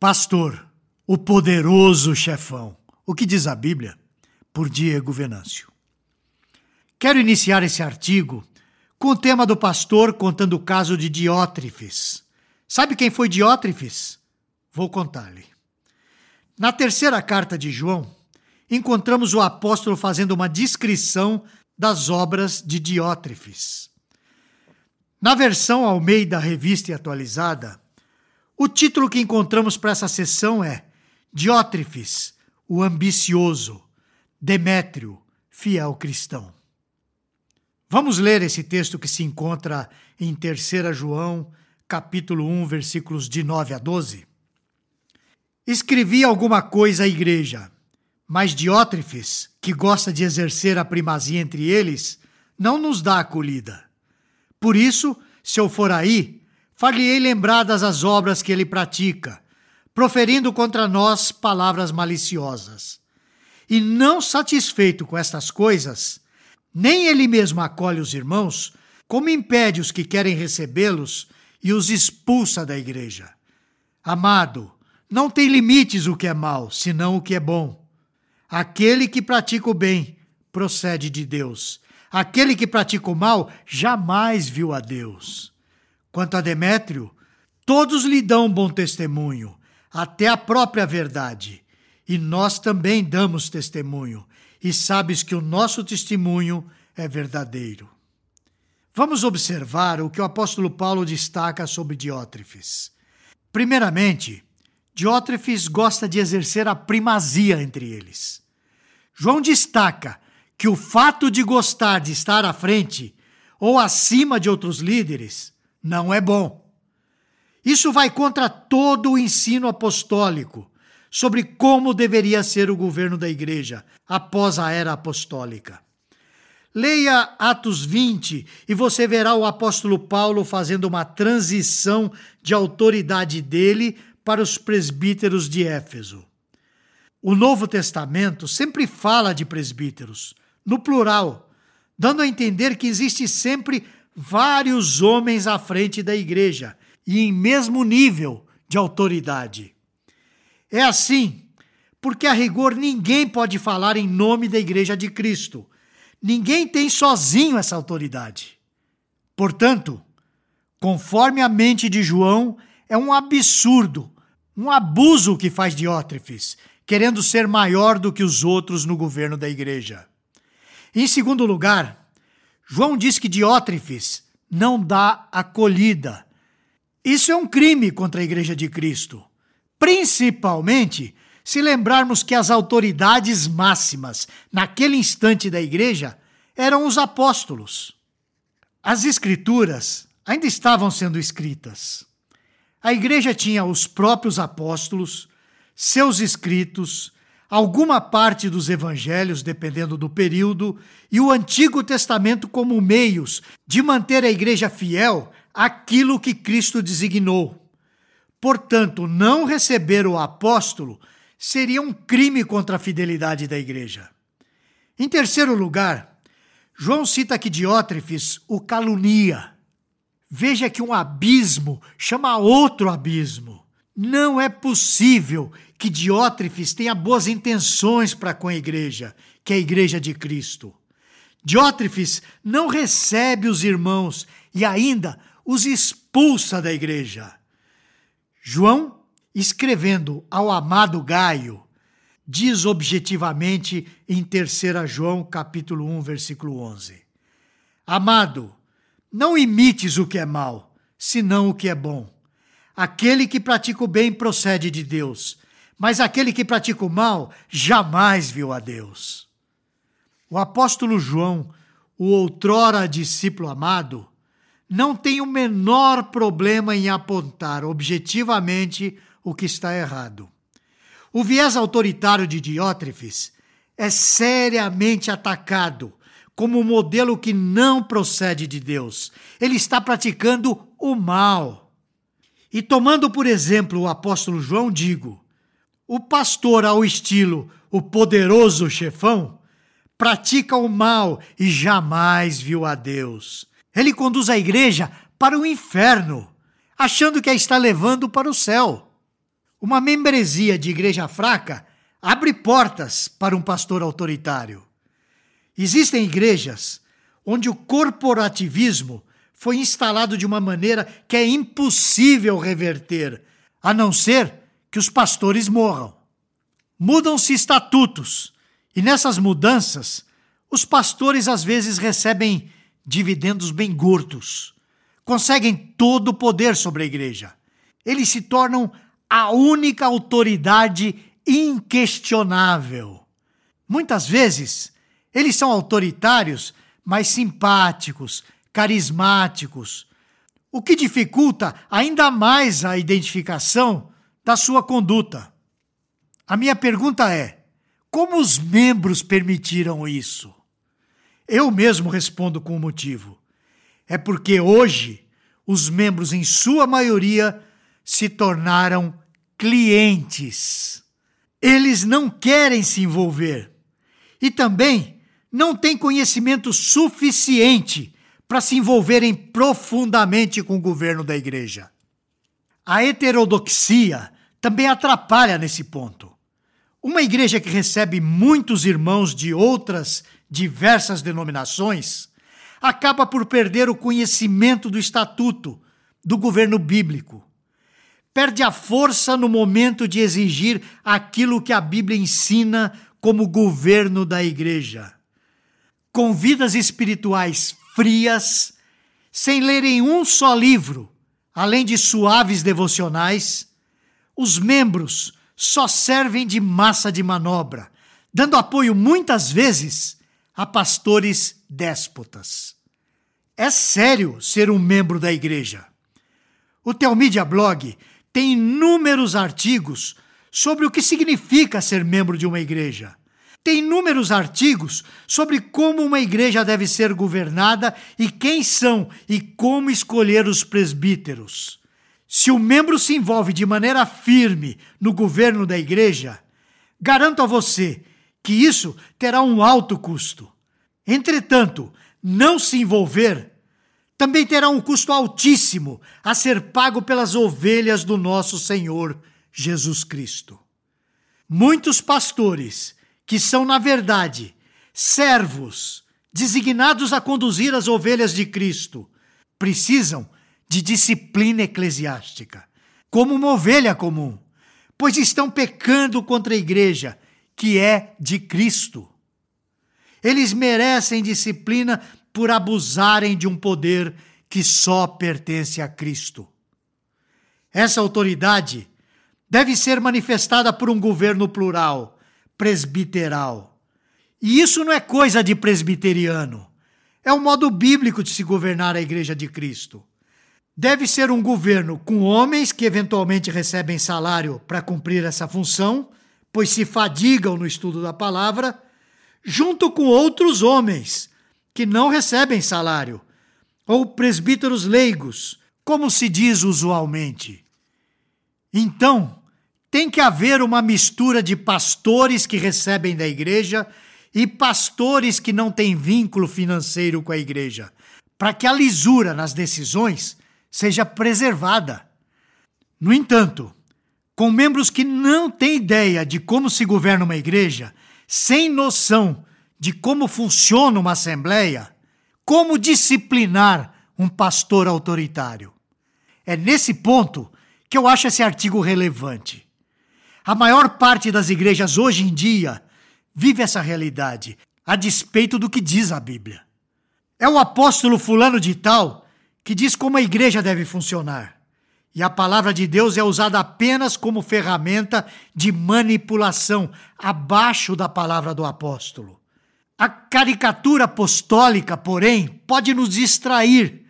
Pastor, o poderoso chefão. O que diz a Bíblia? Por Diego Venâncio. Quero iniciar esse artigo com o tema do pastor contando o caso de Diótrefes. Sabe quem foi Diótrefes? Vou contar-lhe. Na terceira carta de João, encontramos o apóstolo fazendo uma descrição das obras de Diótrefes. Na versão Almeida Revista e Atualizada, o título que encontramos para essa sessão é Diótrefes, o ambicioso, Demétrio, fiel cristão. Vamos ler esse texto que se encontra em 3 João, capítulo 1, versículos de 9 a 12. Escrevi alguma coisa à igreja, mas Diótrefes, que gosta de exercer a primazia entre eles, não nos dá acolhida. Por isso, se eu for aí, far-lhe-ei lembradas as obras que ele pratica, proferindo contra nós palavras maliciosas. E não satisfeito com estas coisas, nem ele mesmo acolhe os irmãos, como impede os que querem recebê-los e os expulsa da igreja. Amado, não tem limites o que é mal, senão o que é bom. Aquele que pratica o bem procede de Deus. Aquele que pratica o mal jamais viu a Deus. Quanto a Demétrio, todos lhe dão bom testemunho, até a própria verdade. E nós também damos testemunho, e sabes que o nosso testemunho é verdadeiro. Vamos observar o que o apóstolo Paulo destaca sobre Diótrefes. Primeiramente, Diótrefes gosta de exercer a primazia entre eles. João destaca que o fato de gostar de estar à frente ou acima de outros líderes não é bom. Isso vai contra todo o ensino apostólico sobre como deveria ser o governo da igreja após a era apostólica. Leia Atos 20 e você verá o apóstolo Paulo fazendo uma transição de autoridade dele para os presbíteros de Éfeso. O Novo Testamento sempre fala de presbíteros, no plural, dando a entender que existe sempre vários homens à frente da igreja e em mesmo nível de autoridade. É assim, porque a rigor ninguém pode falar em nome da igreja de Cristo. Ninguém tem sozinho essa autoridade. Portanto, conforme a mente de João, é um absurdo, um abuso que faz Diótrefes, querendo ser maior do que os outros no governo da igreja. Em segundo lugar, João diz que Diótrefes não dá acolhida. Isso é um crime contra a Igreja de Cristo, principalmente se lembrarmos que as autoridades máximas naquele instante da Igreja eram os apóstolos. As Escrituras ainda estavam sendo escritas. A Igreja tinha os próprios apóstolos, seus escritos, alguma parte dos evangelhos, dependendo do período, e o Antigo Testamento como meios de manter a igreja fiel àquilo que Cristo designou. Portanto, não receber o apóstolo seria um crime contra a fidelidade da igreja. Em terceiro lugar, João cita que Diótrefes o calunia. Veja que um abismo chama outro abismo. Não é possível que Diótrefes tenha boas intenções para com a igreja, que é a igreja de Cristo. Diótrefes não recebe os irmãos e ainda os expulsa da igreja. João, escrevendo ao amado Gaio, diz objetivamente em 3 João capítulo 1, versículo 11: Amado, não imites o que é mal, senão o que é bom Aquele que pratica o bem procede de Deus, mas aquele que pratica o mal jamais viu a Deus. O apóstolo João, o outrora discípulo amado, não tem o menor problema em apontar objetivamente o que está errado. O viés autoritário de Diótrefes é seriamente atacado como um modelo que não procede de Deus. Ele está praticando o mal. E tomando por exemplo o apóstolo João, digo: o pastor ao estilo o poderoso chefão pratica o mal e jamais viu a Deus. Ele conduz a igreja para o inferno, achando que a está levando para o céu. Uma membresia de igreja fraca abre portas para um pastor autoritário. Existem igrejas onde o corporativismo foi instalado de uma maneira que é impossível reverter, a não ser que os pastores morram. Mudam-se estatutos, e nessas mudanças, os pastores às vezes recebem dividendos bem gordos, conseguem todo o poder sobre a igreja. Eles se tornam a única autoridade inquestionável. Muitas vezes, eles são autoritários, mas simpáticos, carismáticos, o que dificulta ainda mais a identificação da sua conduta. A minha pergunta é: como os membros permitiram isso? Eu mesmo respondo com o um motivo. É porque hoje os membros, em sua maioria, se tornaram clientes. Eles não querem se envolver e também não têm conhecimento suficiente para se envolverem profundamente com o governo da igreja. A heterodoxia também atrapalha nesse ponto. Uma igreja que recebe muitos irmãos de outras diversas denominações acaba por perder o conhecimento do estatuto do governo bíblico perde a força no momento de exigir aquilo que a Bíblia ensina como governo da igreja. Com vidas espirituais frias, sem lerem um só livro, além de suaves devocionais, os membros só servem de massa de manobra, dando apoio muitas vezes a pastores déspotas. É sério ser um membro da igreja. O Telmídia Blog tem inúmeros artigos sobre o que significa ser membro de uma igreja. Tem inúmeros artigos sobre como uma igreja deve ser governada e quem são e como escolher os presbíteros. Se o membro se envolve de maneira firme no governo da igreja, garanto a você que isso terá um alto custo. Entretanto, não se envolver também terá um custo altíssimo a ser pago pelas ovelhas do nosso Senhor Jesus Cristo. Muitos pastores, que são, na verdade, servos designados a conduzir as ovelhas de Cristo, precisam de disciplina eclesiástica, como uma ovelha comum, pois estão pecando contra a igreja, que é de Cristo. Eles merecem disciplina por abusarem de um poder que só pertence a Cristo. Essa autoridade deve ser manifestada por um governo plural, presbiteral. E isso não é coisa de presbiteriano. É o modo bíblico de se governar a Igreja de Cristo. Deve ser um governo com homens que eventualmente recebem salário para cumprir essa função, pois se fadigam no estudo da palavra, junto com outros homens que não recebem salário, ou presbíteros leigos, como se diz usualmente. Então, tem que haver uma mistura de pastores que recebem da igreja e pastores que não têm vínculo financeiro com a igreja, para que a lisura nas decisões seja preservada. No entanto, com membros que não têm ideia de como se governa uma igreja, sem noção de como funciona uma assembleia, como disciplinar um pastor autoritário. É nesse ponto que eu acho esse artigo relevante. A maior parte das igrejas hoje em dia vive essa realidade, a despeito do que diz a Bíblia. É o apóstolo Fulano de Tal que diz como a igreja deve funcionar. E a palavra de Deus é usada apenas como ferramenta de manipulação, abaixo da palavra do apóstolo. A caricatura apostólica, porém, pode nos distrair,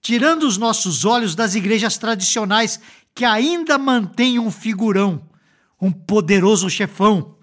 tirando os nossos olhos das igrejas tradicionais que ainda mantêm um figurão, um poderoso chefão,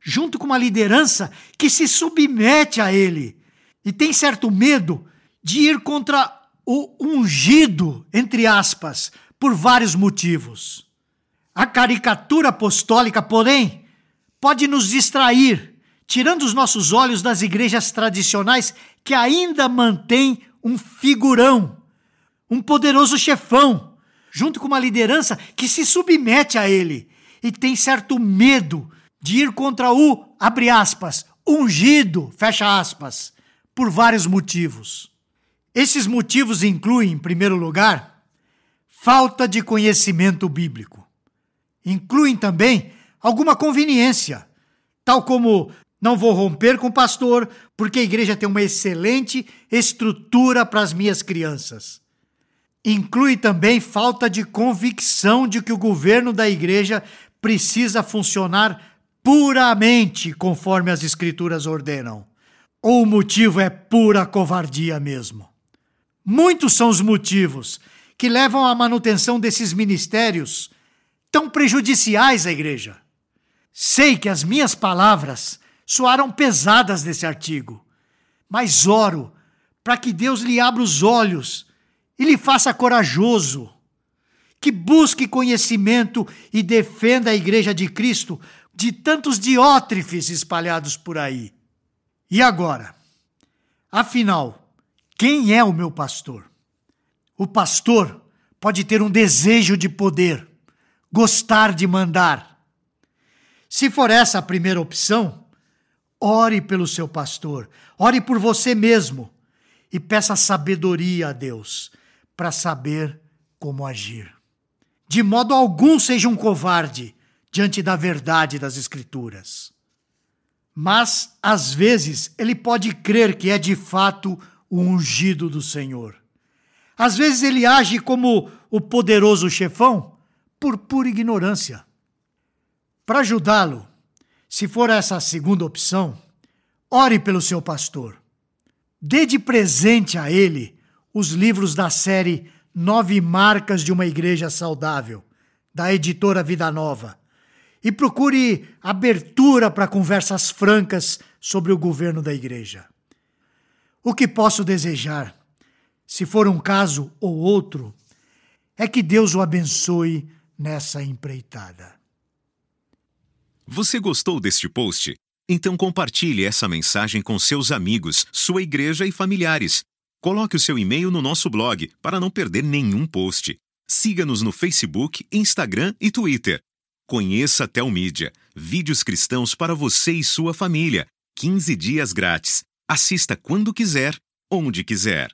junto com uma liderança que se submete a ele e tem certo medo de ir contra o ungido, entre aspas, por vários motivos. A caricatura apostólica, porém, pode nos distrair tirando os nossos olhos das igrejas tradicionais que ainda mantêm um figurão, um poderoso chefão, junto com uma liderança que se submete a ele e tem certo medo de ir contra o, abre aspas, ungido, fecha aspas, por vários motivos. Esses motivos incluem, em primeiro lugar, falta de conhecimento bíblico. Incluem também alguma conveniência, tal como não vou romper com o pastor, porque a igreja tem uma excelente estrutura para as minhas crianças. Inclui também falta de convicção de que o governo da igreja precisa funcionar puramente conforme as escrituras ordenam. Ou o motivo é pura covardia mesmo. Muitos são os motivos que levam à manutenção desses ministérios tão prejudiciais à igreja. Sei que as minhas palavras soaram pesadas nesse artigo, mas oro para que Deus lhe abra os olhos e lhe faça corajoso, que busque conhecimento e defenda a igreja de Cristo de tantos diótrefes espalhados por aí. E agora? Afinal, quem é o meu pastor? O pastor pode ter um desejo de poder, gostar de mandar. Se for essa a primeira opção, ore pelo seu pastor, ore por você mesmo e peça sabedoria a Deus para saber como agir. De modo algum seja um covarde diante da verdade das Escrituras. Mas, às vezes, ele pode crer que é de fato o ungido do Senhor. Às vezes ele age como o poderoso chefão por pura ignorância. Para ajudá-lo, se for essa a segunda opção, ore pelo seu pastor. Dê de presente a ele os livros da série Nove Marcas de uma Igreja Saudável, da editora Vida Nova, e procure abertura para conversas francas sobre o governo da igreja. O que posso desejar, se for um caso ou outro, é que Deus o abençoe nessa empreitada. Você gostou deste post? Então compartilhe essa mensagem com seus amigos, sua igreja e familiares. Coloque o seu e-mail no nosso blog para não perder nenhum post. Siga-nos no Facebook, Instagram e Twitter. Conheça Telmídia, vídeos cristãos para você e sua família. 15 dias grátis. Assista quando quiser, onde quiser.